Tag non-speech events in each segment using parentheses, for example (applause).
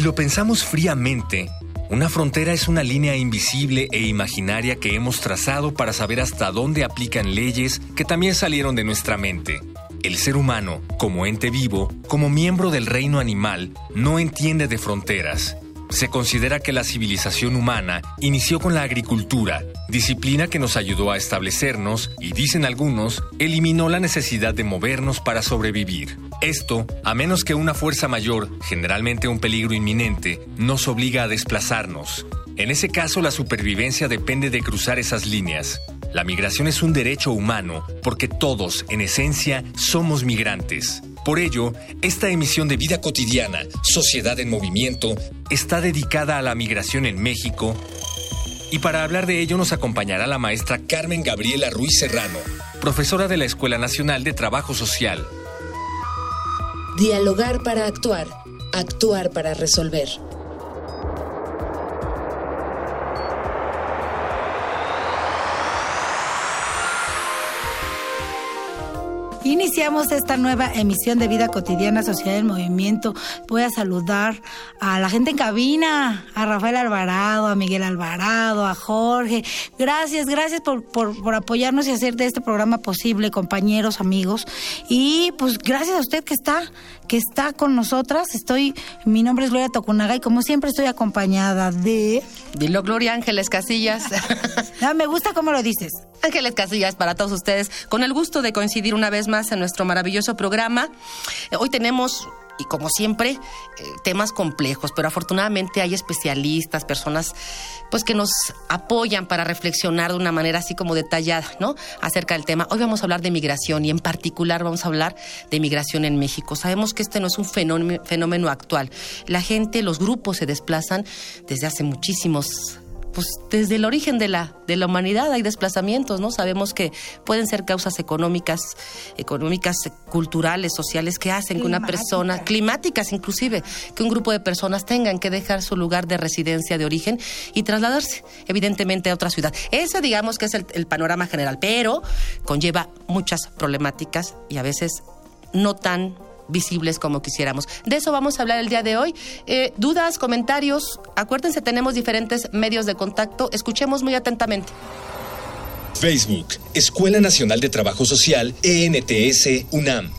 Si lo pensamos fríamente, una frontera es una línea invisible e imaginaria que hemos trazado para saber hasta dónde aplican leyes que también salieron de nuestra mente. El ser humano, como ente vivo, como miembro del reino animal, no entiende de fronteras. Se considera que la civilización humana inició con la agricultura, disciplina que nos ayudó a establecernos y, dicen algunos, eliminó la necesidad de movernos para sobrevivir. Esto, a menos que una fuerza mayor, generalmente un peligro inminente, nos obliga a desplazarnos. En ese caso, la supervivencia depende de cruzar esas líneas. La migración es un derecho humano porque todos, en esencia, somos migrantes. Por ello, esta emisión de Vida Cotidiana, Sociedad en Movimiento, está dedicada a la migración en México. Y para hablar de ello nos acompañará la maestra Carmen Gabriela Ruiz Serrano, profesora de la Escuela Nacional de Trabajo Social. Dialogar para actuar, actuar para resolver. Iniciamos esta nueva emisión de Vida Cotidiana, Sociedad del Movimiento. Voy a saludar a la gente en cabina, a Rafael Alvarado, a Miguel Alvarado, a Jorge. Gracias, gracias por, por, apoyarnos y hacer de este programa posible, compañeros, amigos. Y pues gracias a usted que está, que está con nosotras. Estoy, mi nombre es Gloria Tocunaga y como siempre estoy acompañada de... Dilo Gloria Ángeles Casillas. (laughs) no, me gusta cómo lo dices. Ángeles Casillas para todos ustedes, con el gusto de coincidir una vez más en nuestro maravilloso programa. Eh, hoy tenemos y como siempre, eh, temas complejos, pero afortunadamente hay especialistas, personas pues que nos apoyan para reflexionar de una manera así como detallada, ¿no? acerca del tema. Hoy vamos a hablar de migración y en particular vamos a hablar de migración en México. Sabemos que este no es un fenómeno, fenómeno actual. La gente, los grupos se desplazan desde hace muchísimos pues desde el origen de la, de la humanidad hay desplazamientos, ¿no? Sabemos que pueden ser causas económicas, económicas, culturales, sociales, que hacen que una persona, climáticas inclusive, que un grupo de personas tengan que dejar su lugar de residencia de origen y trasladarse, evidentemente, a otra ciudad. Ese, digamos, que es el, el panorama general, pero conlleva muchas problemáticas y a veces no tan visibles como quisiéramos. De eso vamos a hablar el día de hoy. Eh, dudas, comentarios, acuérdense, tenemos diferentes medios de contacto. Escuchemos muy atentamente. Facebook, Escuela Nacional de Trabajo Social, ENTS, UNAM.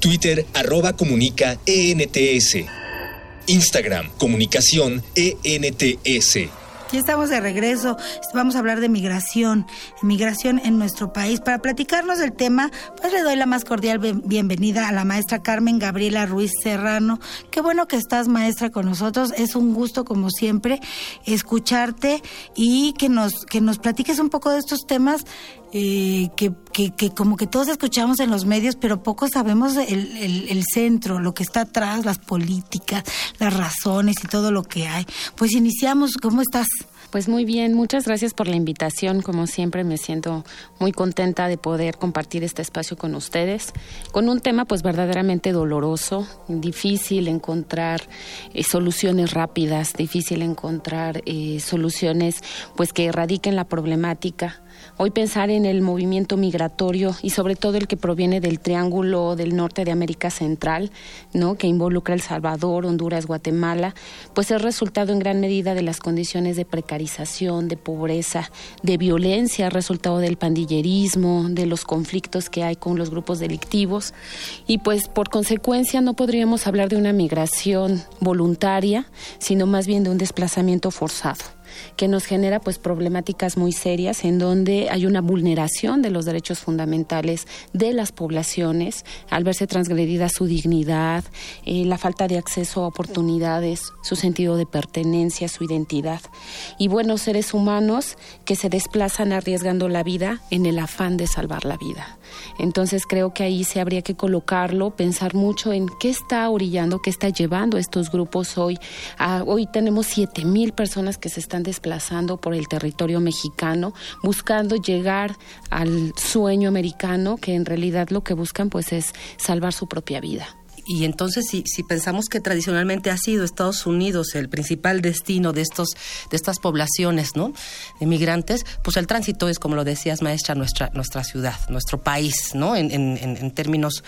Twitter, arroba comunica, ENTS. Instagram, comunicación, ENTS. Ya estamos de regreso. Vamos a hablar de migración, migración en nuestro país. Para platicarnos del tema, pues le doy la más cordial bienvenida a la maestra Carmen Gabriela Ruiz Serrano. Qué bueno que estás, maestra, con nosotros. Es un gusto, como siempre, escucharte y que nos, que nos platiques un poco de estos temas eh, que, que, como que todos escuchamos en los medios, pero poco sabemos el, el, el, centro, lo que está atrás, las políticas, las razones y todo lo que hay. Pues iniciamos, ¿cómo estás? Pues muy bien, muchas gracias por la invitación. Como siempre me siento muy contenta de poder compartir este espacio con ustedes, con un tema pues verdaderamente doloroso, difícil encontrar eh, soluciones rápidas, difícil encontrar eh, soluciones pues que erradiquen la problemática Hoy pensar en el movimiento migratorio y sobre todo el que proviene del Triángulo del Norte de América Central, ¿no? que involucra El Salvador, Honduras, Guatemala, pues es resultado en gran medida de las condiciones de precarización, de pobreza, de violencia, resultado del pandillerismo, de los conflictos que hay con los grupos delictivos y pues por consecuencia no podríamos hablar de una migración voluntaria, sino más bien de un desplazamiento forzado. Que nos genera pues problemáticas muy serias en donde hay una vulneración de los derechos fundamentales de las poblaciones al verse transgredida su dignidad, eh, la falta de acceso a oportunidades, su sentido de pertenencia, su identidad. Y buenos seres humanos que se desplazan arriesgando la vida en el afán de salvar la vida. Entonces creo que ahí se habría que colocarlo, pensar mucho en qué está orillando, qué está llevando estos grupos hoy. hoy tenemos siete mil personas que se están desplazando por el territorio mexicano, buscando llegar al sueño americano, que en realidad lo que buscan pues es salvar su propia vida. Y entonces, si, pensamos que tradicionalmente ha sido Estados Unidos el principal destino de estos de estas poblaciones, ¿no? De migrantes, pues el tránsito es, como lo decías, maestra, nuestra nuestra ciudad, nuestro país, ¿no? En, en, en términos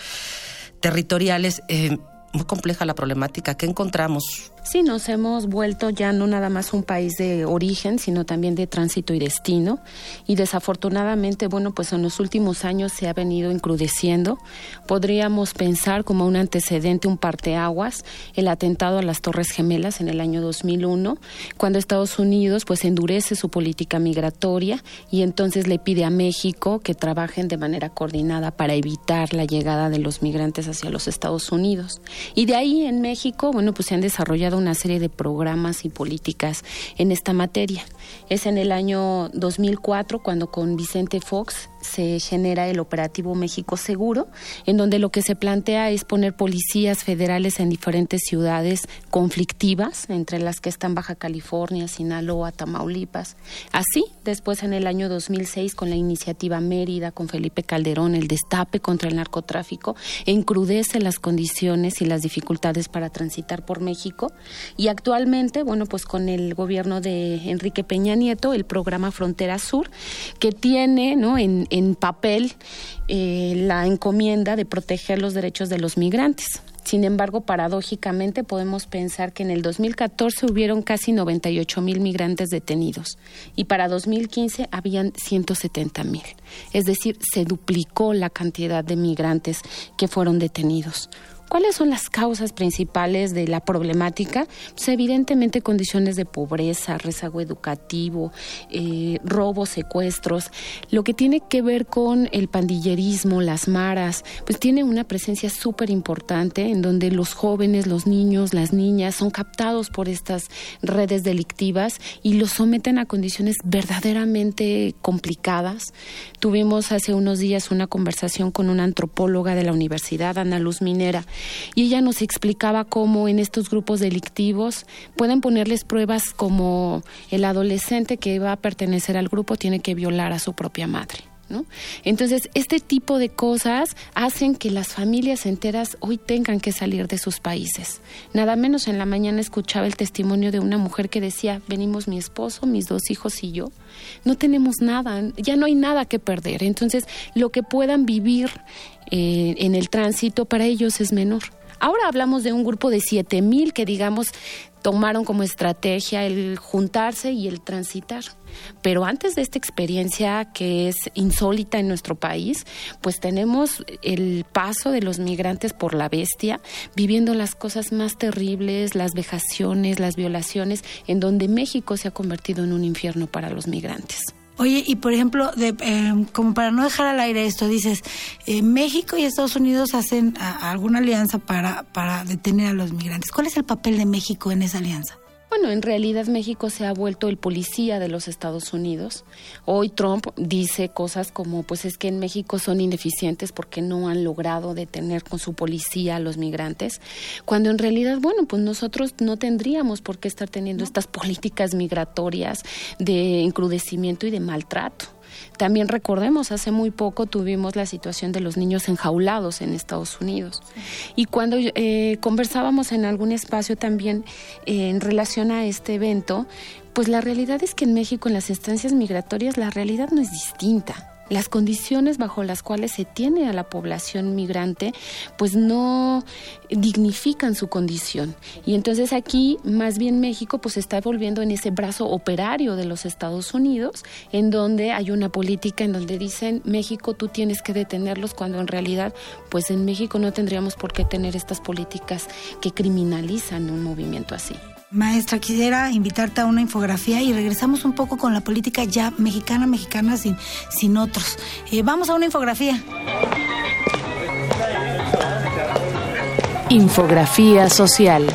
territoriales. Eh, muy compleja la problemática. ¿Qué encontramos? Sí, nos hemos vuelto ya no nada más un país de origen, sino también de tránsito y destino. Y desafortunadamente, bueno, pues en los últimos años se ha venido encrudeciendo. Podríamos pensar como un antecedente, un parteaguas, el atentado a las Torres Gemelas en el año 2001, cuando Estados Unidos pues endurece su política migratoria y entonces le pide a México que trabajen de manera coordinada para evitar la llegada de los migrantes hacia los Estados Unidos. Y de ahí en México, bueno, pues se han desarrollado una serie de programas y políticas en esta materia. Es en el año 2004 cuando con Vicente Fox se genera el operativo México Seguro, en donde lo que se plantea es poner policías federales en diferentes ciudades conflictivas, entre las que están Baja California, Sinaloa, Tamaulipas. Así, después en el año 2006 con la iniciativa Mérida, con Felipe Calderón, el destape contra el narcotráfico, encrudece las condiciones y las dificultades para transitar por México. Y actualmente, bueno, pues con el gobierno de Enrique Peña Nieto, el programa Frontera Sur, que tiene, ¿no? En, en papel eh, la encomienda de proteger los derechos de los migrantes. Sin embargo, paradójicamente podemos pensar que en el 2014 hubieron casi 98 mil migrantes detenidos y para 2015 habían 170 mil. Es decir, se duplicó la cantidad de migrantes que fueron detenidos. ¿Cuáles son las causas principales de la problemática? Pues evidentemente condiciones de pobreza, rezago educativo, eh, robos, secuestros. Lo que tiene que ver con el pandillerismo, las maras, pues tiene una presencia súper importante en donde los jóvenes, los niños, las niñas son captados por estas redes delictivas y los someten a condiciones verdaderamente complicadas. Tuvimos hace unos días una conversación con una antropóloga de la Universidad, Ana Luz Minera, y ella nos explicaba cómo en estos grupos delictivos pueden ponerles pruebas como el adolescente que va a pertenecer al grupo tiene que violar a su propia madre. ¿No? Entonces, este tipo de cosas hacen que las familias enteras hoy tengan que salir de sus países. Nada menos en la mañana escuchaba el testimonio de una mujer que decía, venimos mi esposo, mis dos hijos y yo, no tenemos nada, ya no hay nada que perder. Entonces, lo que puedan vivir eh, en el tránsito para ellos es menor. Ahora hablamos de un grupo de siete mil que, digamos, tomaron como estrategia el juntarse y el transitar. Pero antes de esta experiencia que es insólita en nuestro país, pues tenemos el paso de los migrantes por la bestia, viviendo las cosas más terribles, las vejaciones, las violaciones, en donde México se ha convertido en un infierno para los migrantes. Oye, y por ejemplo, de, eh, como para no dejar al aire esto, dices, eh, México y Estados Unidos hacen alguna alianza para, para detener a los migrantes. ¿Cuál es el papel de México en esa alianza? Bueno, en realidad México se ha vuelto el policía de los Estados Unidos. Hoy Trump dice cosas como, pues es que en México son ineficientes porque no han logrado detener con su policía a los migrantes, cuando en realidad, bueno, pues nosotros no tendríamos por qué estar teniendo estas políticas migratorias de encrudecimiento y de maltrato. También recordemos, hace muy poco tuvimos la situación de los niños enjaulados en Estados Unidos. Y cuando eh, conversábamos en algún espacio también eh, en relación a este evento, pues la realidad es que en México, en las estancias migratorias, la realidad no es distinta las condiciones bajo las cuales se tiene a la población migrante pues no dignifican su condición y entonces aquí más bien México pues está volviendo en ese brazo operario de los Estados Unidos en donde hay una política en donde dicen México tú tienes que detenerlos cuando en realidad pues en México no tendríamos por qué tener estas políticas que criminalizan un movimiento así. Maestra, quisiera invitarte a una infografía y regresamos un poco con la política ya mexicana, mexicana sin, sin otros. Eh, vamos a una infografía. Infografía social.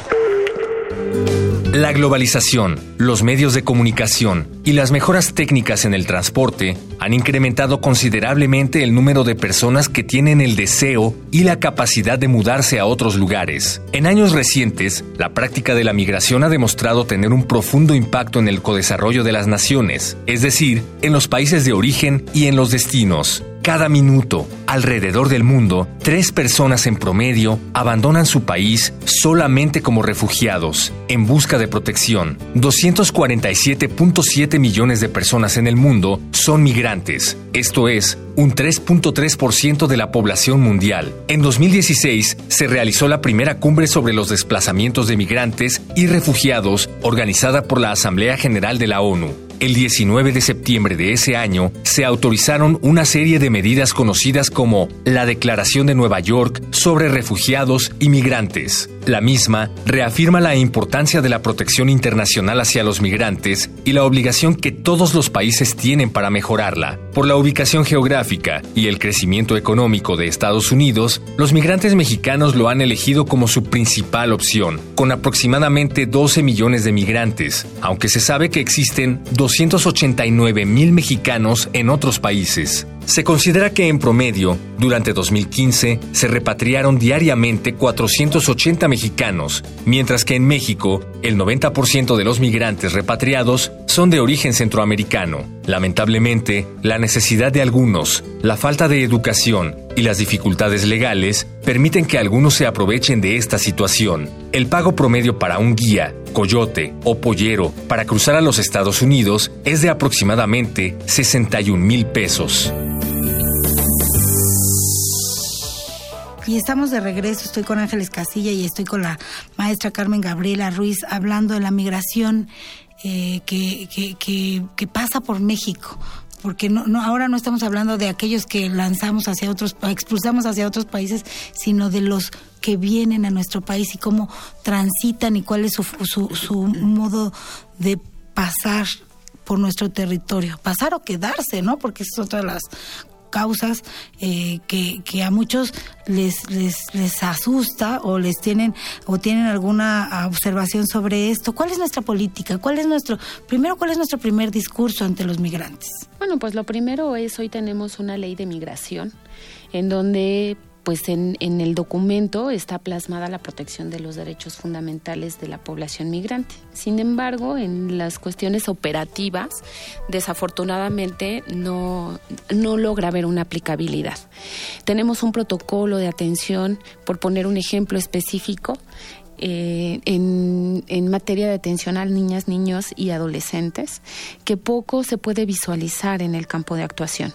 La globalización, los medios de comunicación y las mejoras técnicas en el transporte han incrementado considerablemente el número de personas que tienen el deseo y la capacidad de mudarse a otros lugares. En años recientes, la práctica de la migración ha demostrado tener un profundo impacto en el codesarrollo de las naciones, es decir, en los países de origen y en los destinos. Cada minuto, alrededor del mundo, tres personas en promedio abandonan su país solamente como refugiados, en busca de protección. 247.7 millones de personas en el mundo son migrantes, esto es, un 3.3% de la población mundial. En 2016 se realizó la primera cumbre sobre los desplazamientos de migrantes y refugiados organizada por la Asamblea General de la ONU. El 19 de septiembre de ese año se autorizaron una serie de medidas conocidas como la Declaración de Nueva York sobre refugiados y migrantes. La misma reafirma la importancia de la protección internacional hacia los migrantes y la obligación que todos los países tienen para mejorarla. Por la ubicación geográfica y el crecimiento económico de Estados Unidos, los migrantes mexicanos lo han elegido como su principal opción, con aproximadamente 12 millones de migrantes, aunque se sabe que existen 289 mil mexicanos en otros países. Se considera que en promedio, durante 2015, se repatriaron diariamente 480 mexicanos, mientras que en México, el 90% de los migrantes repatriados son de origen centroamericano. Lamentablemente, la necesidad de algunos, la falta de educación y las dificultades legales permiten que algunos se aprovechen de esta situación. El pago promedio para un guía, coyote o pollero para cruzar a los Estados Unidos es de aproximadamente 61 mil pesos. Y estamos de regreso, estoy con Ángeles Casilla y estoy con la maestra Carmen Gabriela Ruiz hablando de la migración eh, que, pasa por México porque no, no, ahora no estamos hablando de aquellos que lanzamos hacia otros, expulsamos hacia otros países, sino de los que vienen a nuestro país y cómo transitan y cuál es su, su, su modo de pasar por nuestro territorio, pasar o quedarse, ¿no? Porque es otra de las causas eh, que, que, a muchos les, les, les asusta o les tienen o tienen alguna observación sobre esto. ¿Cuál es nuestra política? ¿Cuál es nuestro primero cuál es nuestro primer discurso ante los migrantes? Bueno, pues lo primero es hoy tenemos una ley de migración en donde pues en, en, el documento está plasmada la protección de los derechos fundamentales de la población migrante. Sin embargo, en las cuestiones operativas, desafortunadamente no, no logra haber una aplicabilidad. Tenemos un protocolo de atención, por poner un ejemplo específico, eh, en, en, materia de atención a niñas, niños y adolescentes, que poco se puede visualizar en el campo de actuación.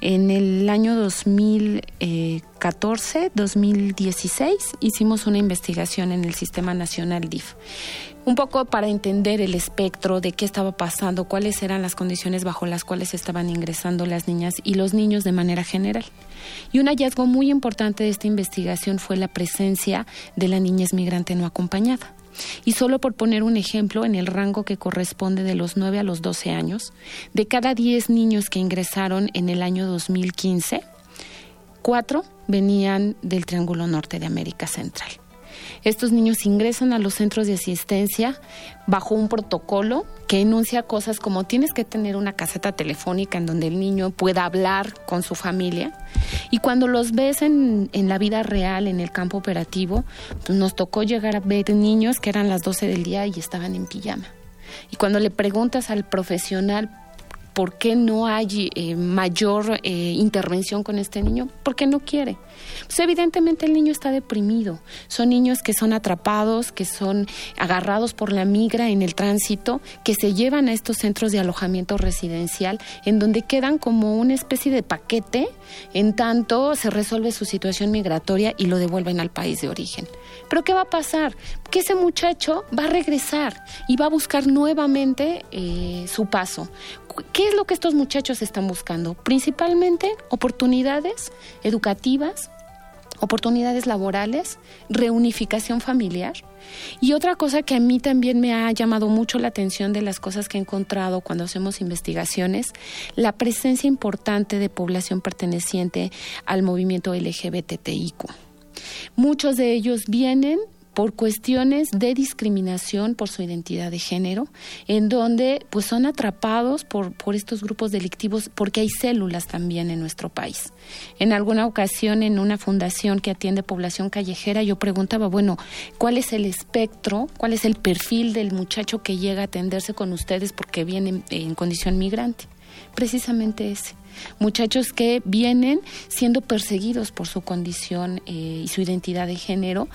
En el año 2014, 2016, hicimos una investigación en el Sistema Nacional DIF un poco para entender el espectro de qué estaba pasando, cuáles eran las condiciones bajo las cuales estaban ingresando las niñas y los niños de manera general. Y un hallazgo muy importante de esta investigación fue la presencia de la niñez migrante no acompañada. Y solo por poner un ejemplo, en el rango que corresponde de los 9 a los 12 años, de cada 10 niños que ingresaron en el año 2015, cuatro venían del Triángulo Norte de América Central. Estos niños ingresan a los centros de asistencia bajo un protocolo que enuncia cosas como tienes que tener una caseta telefónica en donde el niño pueda hablar con su familia. Y cuando los ves en, en la vida real, en el campo operativo, pues nos tocó llegar a ver niños que eran las 12 del día y estaban en pijama. Y cuando le preguntas al profesional por qué no hay eh, mayor eh, intervención con este niño, porque no quiere. Pues evidentemente el niño está deprimido. Son niños que son atrapados, que son agarrados por la migra en el tránsito, que se llevan a estos centros de alojamiento residencial, en donde quedan como una especie de paquete, en tanto se resuelve su situación migratoria y lo devuelven al país de origen. Pero ¿qué va a pasar? Que ese muchacho va a regresar y va a buscar nuevamente eh, su paso. ¿Qué es lo que estos muchachos están buscando? Principalmente oportunidades educativas, oportunidades laborales, reunificación familiar. Y otra cosa que a mí también me ha llamado mucho la atención de las cosas que he encontrado cuando hacemos investigaciones, la presencia importante de población perteneciente al movimiento LGBTIQ. Muchos de ellos vienen por cuestiones de discriminación por su identidad de género, en donde pues son atrapados por, por estos grupos delictivos porque hay células también en nuestro país. En alguna ocasión en una fundación que atiende población callejera yo preguntaba, bueno, ¿cuál es el espectro, cuál es el perfil del muchacho que llega a atenderse con ustedes porque viene en condición migrante? Precisamente ese muchachos que vienen siendo perseguidos por su condición eh, y su identidad de género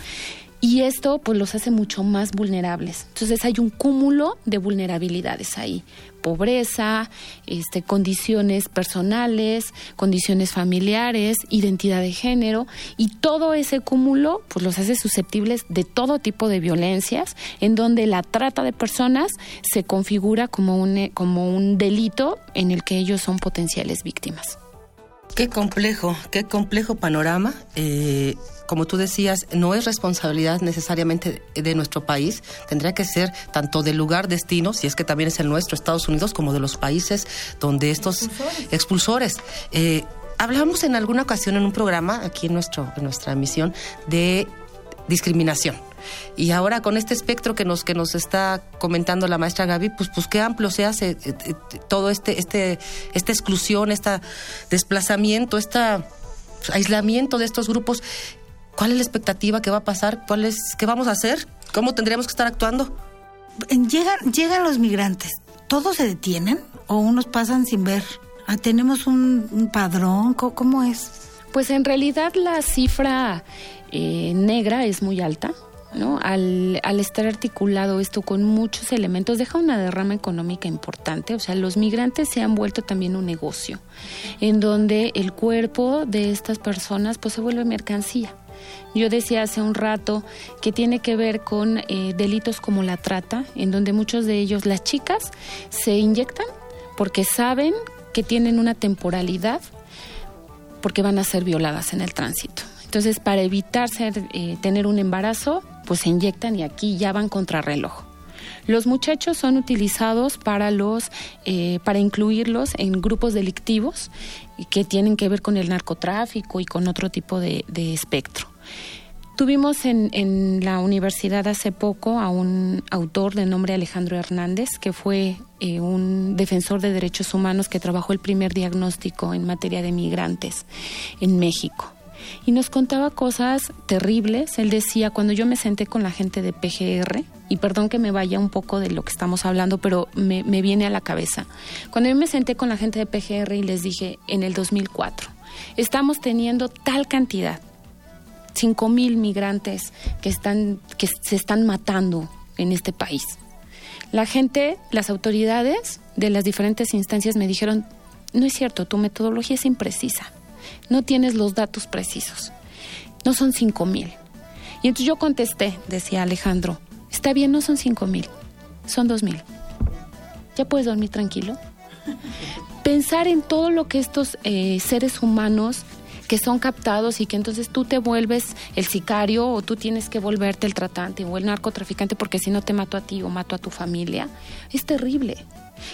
y esto pues los hace mucho más vulnerables. Entonces hay un cúmulo de vulnerabilidades ahí. Pobreza, este, condiciones personales, condiciones familiares, identidad de género y todo ese cúmulo pues los hace susceptibles de todo tipo de violencias en donde la trata de personas se configura como un, como un delito en el que ellos son potenciales víctimas. Qué complejo, qué complejo panorama. Eh, como tú decías, no es responsabilidad necesariamente de nuestro país, tendría que ser tanto del lugar destino, si es que también es el nuestro, Estados Unidos, como de los países donde estos expulsores. Eh, hablamos en alguna ocasión en un programa, aquí en, nuestro, en nuestra emisión, de discriminación. Y ahora con este espectro que nos, que nos está comentando la maestra Gaby, pues, pues qué amplio se hace eh, eh, todo este, este, esta exclusión, este desplazamiento, este aislamiento de estos grupos. ¿Cuál es la expectativa que va a pasar? ¿Cuál es, ¿Qué vamos a hacer? ¿Cómo tendríamos que estar actuando? Llegan, llegan los migrantes. ¿Todos se detienen o unos pasan sin ver? Ah, ¿Tenemos un, padrón? ¿Cómo, es? Pues en realidad la cifra eh, negra es muy alta. ¿no? Al, al, estar articulado esto con muchos elementos, deja una derrama económica importante. O sea, los migrantes se han vuelto también un negocio, en donde el cuerpo de estas personas pues se vuelve mercancía. Yo decía hace un rato que tiene que ver con eh, delitos como la trata, en donde muchos de ellos, las chicas, se inyectan porque saben que tienen una temporalidad porque van a ser violadas en el tránsito. Entonces, para evitar ser, eh, tener un embarazo, pues se inyectan y aquí ya van contra reloj. Los muchachos son utilizados para los, eh, para incluirlos en grupos delictivos que tienen que ver con el narcotráfico y con otro tipo de, espectro. Tuvimos en, la universidad hace poco a un autor de nombre Alejandro Hernández, que fue eh, un defensor de derechos humanos que trabajó el primer diagnóstico en materia de migrantes en México y nos contaba cosas terribles. Él decía, cuando yo me senté con la gente de PGR, y perdón que me vaya un poco de lo que estamos hablando, pero me, viene a la cabeza. Cuando yo me senté con la gente de PGR y les dije, en el 2004, estamos teniendo tal cantidad, cinco mil migrantes que, están, que se están matando en este país. La gente, las autoridades de las diferentes instancias me dijeron, no es cierto, tu metodología es imprecisa no tienes los datos precisos. No son cinco mil. Y entonces yo contesté, decía Alejandro, está bien, no son cinco mil, son dos mil. ¿Ya puedes dormir tranquilo? (laughs) Pensar en todo lo que estos eh, seres humanos que son captados y que entonces tú te vuelves el sicario o tú tienes que volverte el tratante o el narcotraficante porque si no te mato a ti o mato a tu familia, es terrible.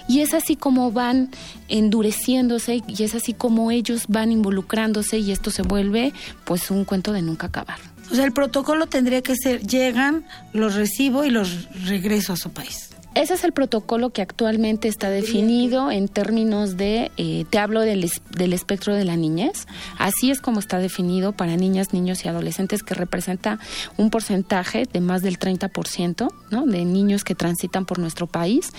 Y es así como van endureciéndose y es así como ellos van involucrándose y esto se vuelve pues un cuento de nunca acabar. O sea, el protocolo tendría que ser, llegan, los recibo y los regreso a su país. Ese es el protocolo que actualmente está definido en términos de, eh, te hablo del, del, espectro de la niñez, así es como está definido para niñas, niños y adolescentes, que representa un porcentaje de más del 30% ¿no? de niños que transitan por nuestro país.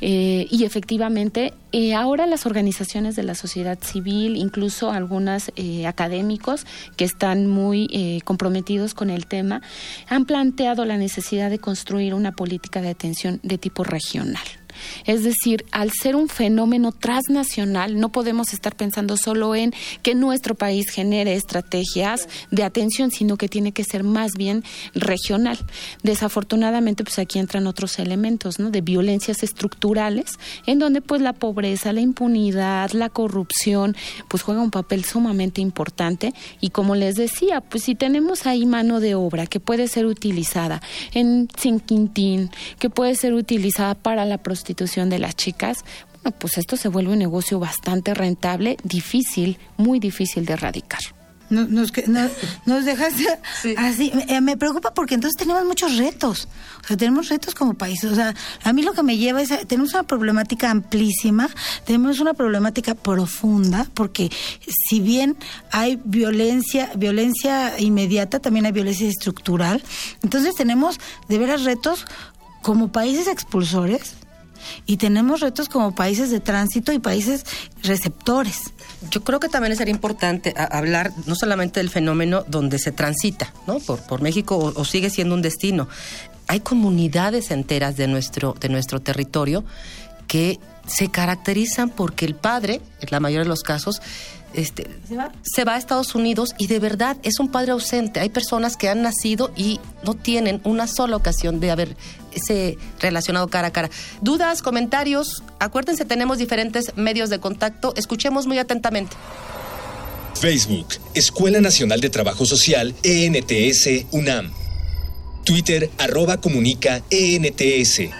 Eh, y efectivamente, eh, ahora las organizaciones de la sociedad civil, incluso algunos académicos que están muy comprometidos con el tema, han planteado la necesidad de construir una política de atención de tipo regional. Es decir, al ser un fenómeno transnacional, no podemos estar pensando solo en que nuestro país genere estrategias de atención, sino que tiene que ser más bien regional. Desafortunadamente, pues aquí entran otros elementos, ¿no? De violencias estructurales, en donde pues la pobreza, la impunidad, la corrupción, pues juega un papel sumamente importante. Y como les decía, pues si tenemos ahí mano de obra que puede ser utilizada en San Quintín, que puede ser utilizada para la prostitución de las chicas, bueno, pues esto se vuelve un negocio bastante rentable, difícil, muy difícil de erradicar. Nos, nos, nos dejaste así. Me, me, preocupa porque entonces tenemos muchos retos. O sea, tenemos retos como país. O sea, a mí lo que me lleva es. tenemos una problemática amplísima, tenemos una problemática profunda, porque si bien hay violencia, violencia inmediata, también hay violencia estructural. Entonces tenemos de veras retos como países expulsores y tenemos retos como países de tránsito y países receptores. Yo creo que también sería importante hablar no solamente del fenómeno donde se transita, ¿no? Por, por México o, sigue siendo un destino. Hay comunidades enteras de nuestro, de nuestro territorio que se caracterizan porque el padre, en la mayoría de los casos, este, ¿Se, va? se va a Estados Unidos y de verdad es un padre ausente. Hay personas que han nacido y no tienen una sola ocasión de haber ese relacionado cara a cara. Dudas, comentarios, acuérdense, tenemos diferentes medios de contacto. Escuchemos muy atentamente. Facebook, Escuela Nacional de Trabajo Social, ENTS, UNAM. Twitter, arroba comunica, ENTS.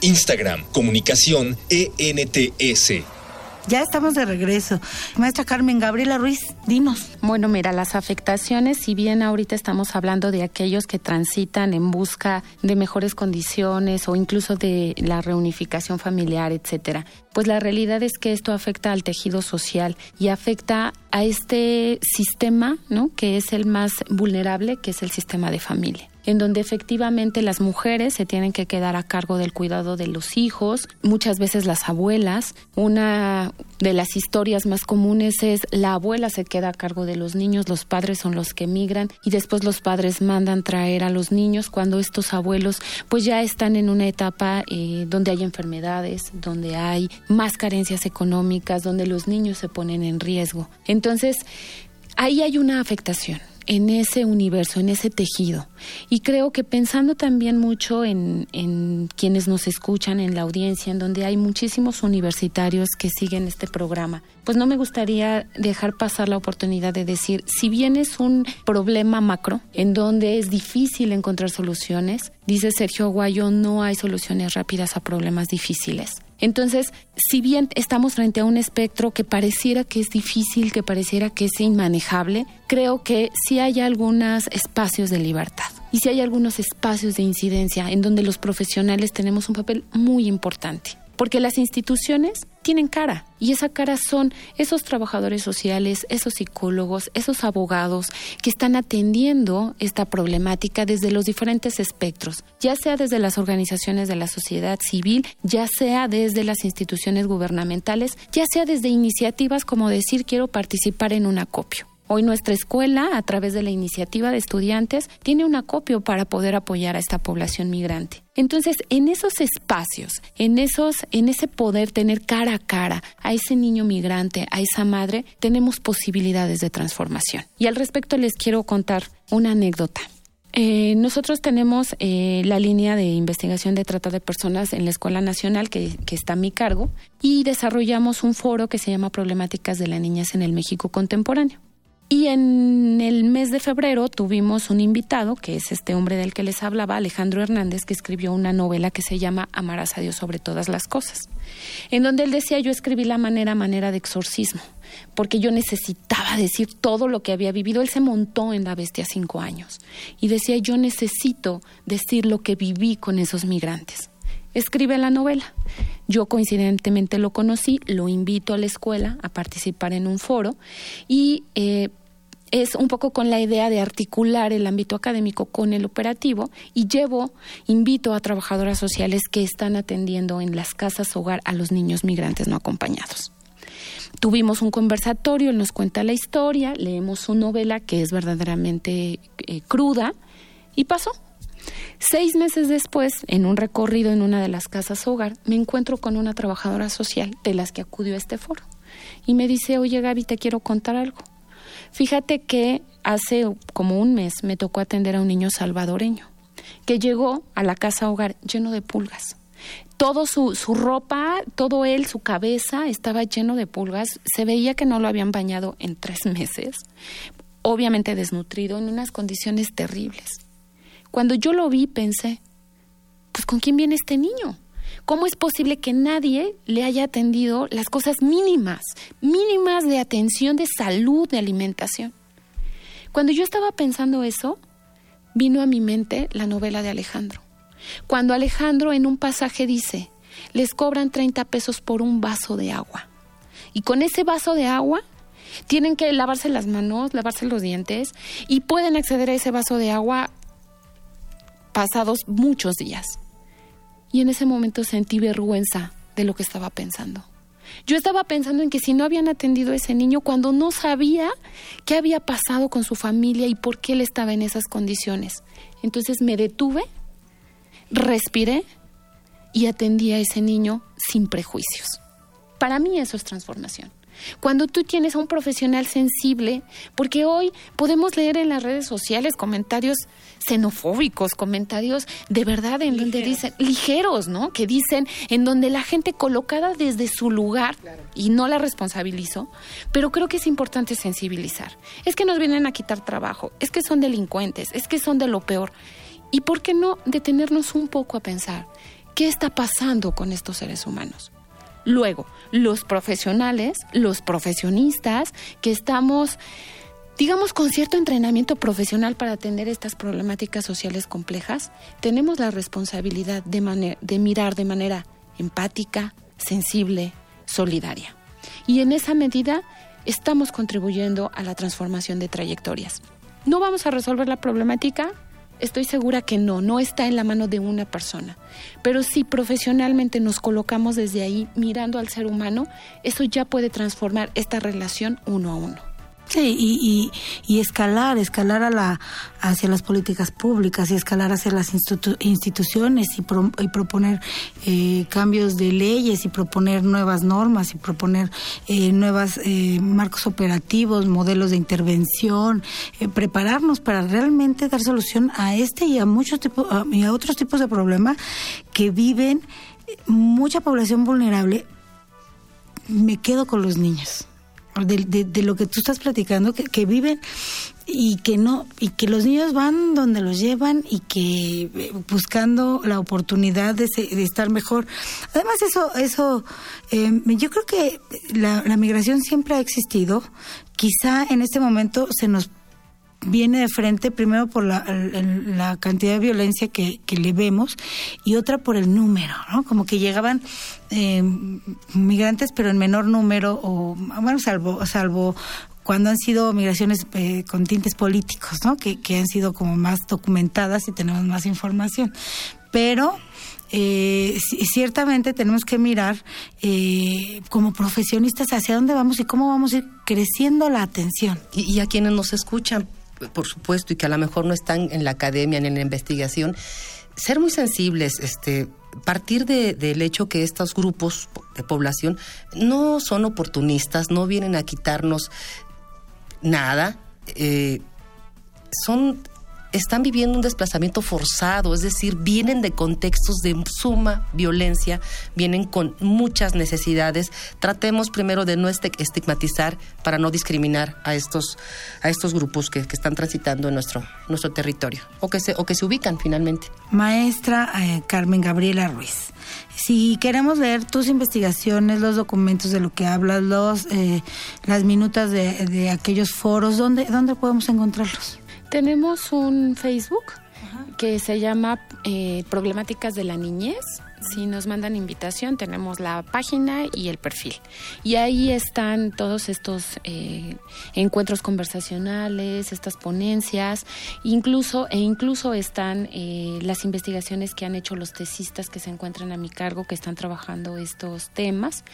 Instagram, comunicación, ENTS. Ya estamos de regreso. Maestra Carmen Gabriela Ruiz, dinos. Bueno, mira, las afectaciones, si bien ahorita estamos hablando de aquellos que transitan en busca de mejores condiciones o incluso de la reunificación familiar, etcétera, pues la realidad es que esto afecta al tejido social y afecta a este sistema, ¿no? Que es el más vulnerable, que es el sistema de familia en donde efectivamente las mujeres se tienen que quedar a cargo del cuidado de los hijos, muchas veces las abuelas. Una de las historias más comunes es la abuela se queda a cargo de los niños, los padres son los que emigran y después los padres mandan traer a los niños cuando estos abuelos pues ya están en una etapa eh, donde hay enfermedades, donde hay más carencias económicas, donde los niños se ponen en riesgo. Entonces, ahí hay una afectación en ese universo, en ese tejido. Y creo que pensando también mucho en, en, quienes nos escuchan, en la audiencia, en donde hay muchísimos universitarios que siguen este programa, pues no me gustaría dejar pasar la oportunidad de decir, si bien es un problema macro, en donde es difícil encontrar soluciones, dice Sergio Aguayo, no hay soluciones rápidas a problemas difíciles. Entonces, si bien estamos frente a un espectro que pareciera que es difícil, que pareciera que es inmanejable, creo que sí hay algunos espacios de libertad y sí hay algunos espacios de incidencia en donde los profesionales tenemos un papel muy importante. Porque las instituciones tienen cara y esa cara son esos trabajadores sociales, esos psicólogos, esos abogados que están atendiendo esta problemática desde los diferentes espectros, ya sea desde las organizaciones de la sociedad civil, ya sea desde las instituciones gubernamentales, ya sea desde iniciativas como decir quiero participar en un acopio. Hoy nuestra escuela, a través de la iniciativa de estudiantes, tiene un acopio para poder apoyar a esta población migrante. Entonces, en esos espacios, en esos, en ese poder tener cara a cara a ese niño migrante, a esa madre, tenemos posibilidades de transformación. Y al respecto les quiero contar una anécdota. Eh, nosotros tenemos eh, la línea de investigación de trata de personas en la Escuela Nacional que, que, está a mi cargo y desarrollamos un foro que se llama Problemáticas de la Niñez en el México Contemporáneo. Y en el mes de febrero tuvimos un invitado, que es este hombre del que les hablaba, Alejandro Hernández, que escribió una novela que se llama Amarás a Dios sobre todas las cosas, en donde él decía yo escribí la manera manera de exorcismo, porque yo necesitaba decir todo lo que había vivido. Él se montó en la bestia cinco años y decía yo necesito decir lo que viví con esos migrantes. Escribe la novela. Yo coincidentemente lo conocí, lo invito a la escuela a participar en un foro y eh, es un poco con la idea de articular el ámbito académico con el operativo y llevo, invito a trabajadoras sociales que están atendiendo en las casas hogar a los niños migrantes no acompañados. Tuvimos un conversatorio, él nos cuenta la historia, leemos su novela que es verdaderamente eh, cruda y pasó. Seis meses después, en un recorrido en una de las casas hogar, me encuentro con una trabajadora social de las que acudió a este foro. Y me dice, oye Gaby, te quiero contar algo. Fíjate que hace como un mes me tocó atender a un niño salvadoreño que llegó a la casa hogar lleno de pulgas. Todo su, su ropa, todo él, su cabeza estaba lleno de pulgas. Se veía que no lo habían bañado en tres meses. Obviamente desnutrido, en unas condiciones terribles. Cuando yo lo vi pensé, pues ¿con quién viene este niño? ¿Cómo es posible que nadie le haya atendido las cosas mínimas, mínimas de atención, de salud, de alimentación? Cuando yo estaba pensando eso, vino a mi mente la novela de Alejandro. Cuando Alejandro en un pasaje dice, les cobran 30 pesos por un vaso de agua. Y con ese vaso de agua tienen que lavarse las manos, lavarse los dientes y pueden acceder a ese vaso de agua pasados muchos días. Y en ese momento sentí vergüenza de lo que estaba pensando. Yo estaba pensando en que si no habían atendido a ese niño cuando no sabía qué había pasado con su familia y por qué él estaba en esas condiciones. Entonces me detuve, respiré y atendí a ese niño sin prejuicios. Para mí eso es transformación. Cuando tú tienes a un profesional sensible, porque hoy podemos leer en las redes sociales comentarios xenofóbicos, comentarios de verdad en donde dicen ligeros, ¿no? Que dicen en donde la gente colocada desde su lugar y no la responsabilizo, pero creo que es importante sensibilizar. Es que nos vienen a quitar trabajo, es que son delincuentes, es que son de lo peor. ¿Y por qué no detenernos un poco a pensar qué está pasando con estos seres humanos? Luego, los profesionales, los profesionistas que estamos, digamos, con cierto entrenamiento profesional para atender estas problemáticas sociales complejas, tenemos la responsabilidad de, mirar de manera empática, sensible, solidaria. Y en esa medida estamos contribuyendo a la transformación de trayectorias. No vamos a resolver la problemática Estoy segura que no, no está en la mano de una persona. Pero si profesionalmente nos colocamos desde ahí mirando al ser humano, eso ya puede transformar esta relación uno a uno. Sí, y, y, escalar, escalar a la, hacia las políticas públicas y escalar hacia las instituciones y, y proponer eh, cambios de leyes y proponer nuevas normas y proponer eh, nuevos eh, marcos operativos, modelos de intervención, eh, prepararnos para realmente dar solución a este y a muchos tipos y a otros tipos de problemas que viven mucha población vulnerable. Me quedo con los niños de, de, lo que tú estás platicando, que, viven y que no y que los niños van donde los llevan y que eh, buscando la oportunidad de, de estar mejor. Además eso eso eh, yo creo que la, la migración siempre ha existido. Quizá en este momento se nos viene de frente primero por la, cantidad de violencia que, que, le vemos y otra por el número, ¿no? Como que llegaban eh, migrantes pero en menor número o, bueno, salvo, salvo cuando han sido migraciones eh, con tintes políticos, ¿no? Que, que han sido como más documentadas y tenemos más información. Pero eh, ciertamente tenemos que mirar eh, como profesionistas hacia dónde vamos y cómo vamos a ir creciendo la atención. Y, a quienes nos escuchan, por supuesto, y que a lo mejor no están en la academia ni en la investigación, ser muy sensibles, este, partir de, del hecho que estos grupos de población no son oportunistas, no vienen a quitarnos nada, eh, son están viviendo un desplazamiento forzado, es decir, vienen de contextos de suma violencia, vienen con muchas necesidades. Tratemos primero de no estigmatizar para no discriminar a estos, a estos grupos que, que están transitando en nuestro, nuestro territorio o que, se, o que se ubican finalmente. Maestra eh, Carmen Gabriela Ruiz. Si queremos leer tus investigaciones, los documentos de lo que hablas, los, eh, las minutas de, de aquellos foros, ¿dónde, ¿dónde podemos encontrarlos? Tenemos un Facebook que se llama eh, Problemáticas de la Niñez si nos mandan invitación, tenemos la página y el perfil. Y ahí están todos estos eh, encuentros conversacionales, estas ponencias, incluso e incluso están eh, las investigaciones que han hecho los tesistas que se encuentran a mi cargo, que están trabajando estos temas.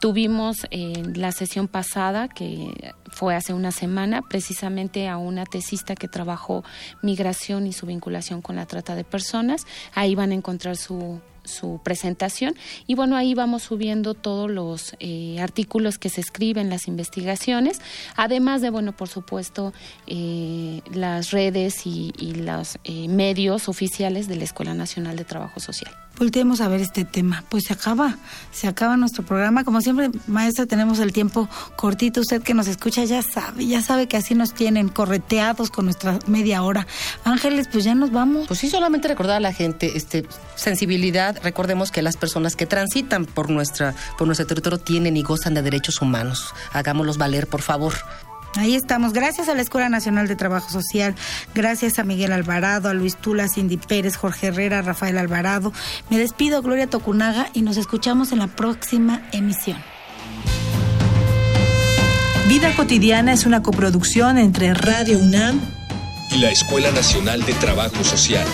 Tuvimos en la sesión pasada, que fue hace una semana, precisamente a una tesista que trabajó migración y su vinculación con la trata de personas. Ahí van a encontrar su su presentación y bueno ahí vamos subiendo todos los eh, artículos que se escriben las investigaciones además de bueno por supuesto eh, las redes y, los eh, medios oficiales de la Escuela Nacional de Trabajo Social volteemos a ver este tema. Pues se acaba, se acaba nuestro programa. Como siempre, maestra, tenemos el tiempo cortito. Usted que nos escucha ya sabe, ya sabe que así nos tienen correteados con nuestra media hora. Ángeles, pues ya nos vamos. Pues sí, solamente recordar a la gente, este, sensibilidad. Recordemos que las personas que transitan por nuestra, por nuestro territorio tienen y gozan de derechos humanos. Hagámoslos valer, por favor. Ahí estamos. Gracias a la Escuela Nacional de Trabajo Social, gracias a Miguel Alvarado, a Luis Tula, Cindy Pérez, Jorge Herrera, Rafael Alvarado. Me despido, Gloria Tocunaga, y nos escuchamos en la próxima emisión. Vida cotidiana es una coproducción entre Radio UNAM y la Escuela Nacional de Trabajo Social.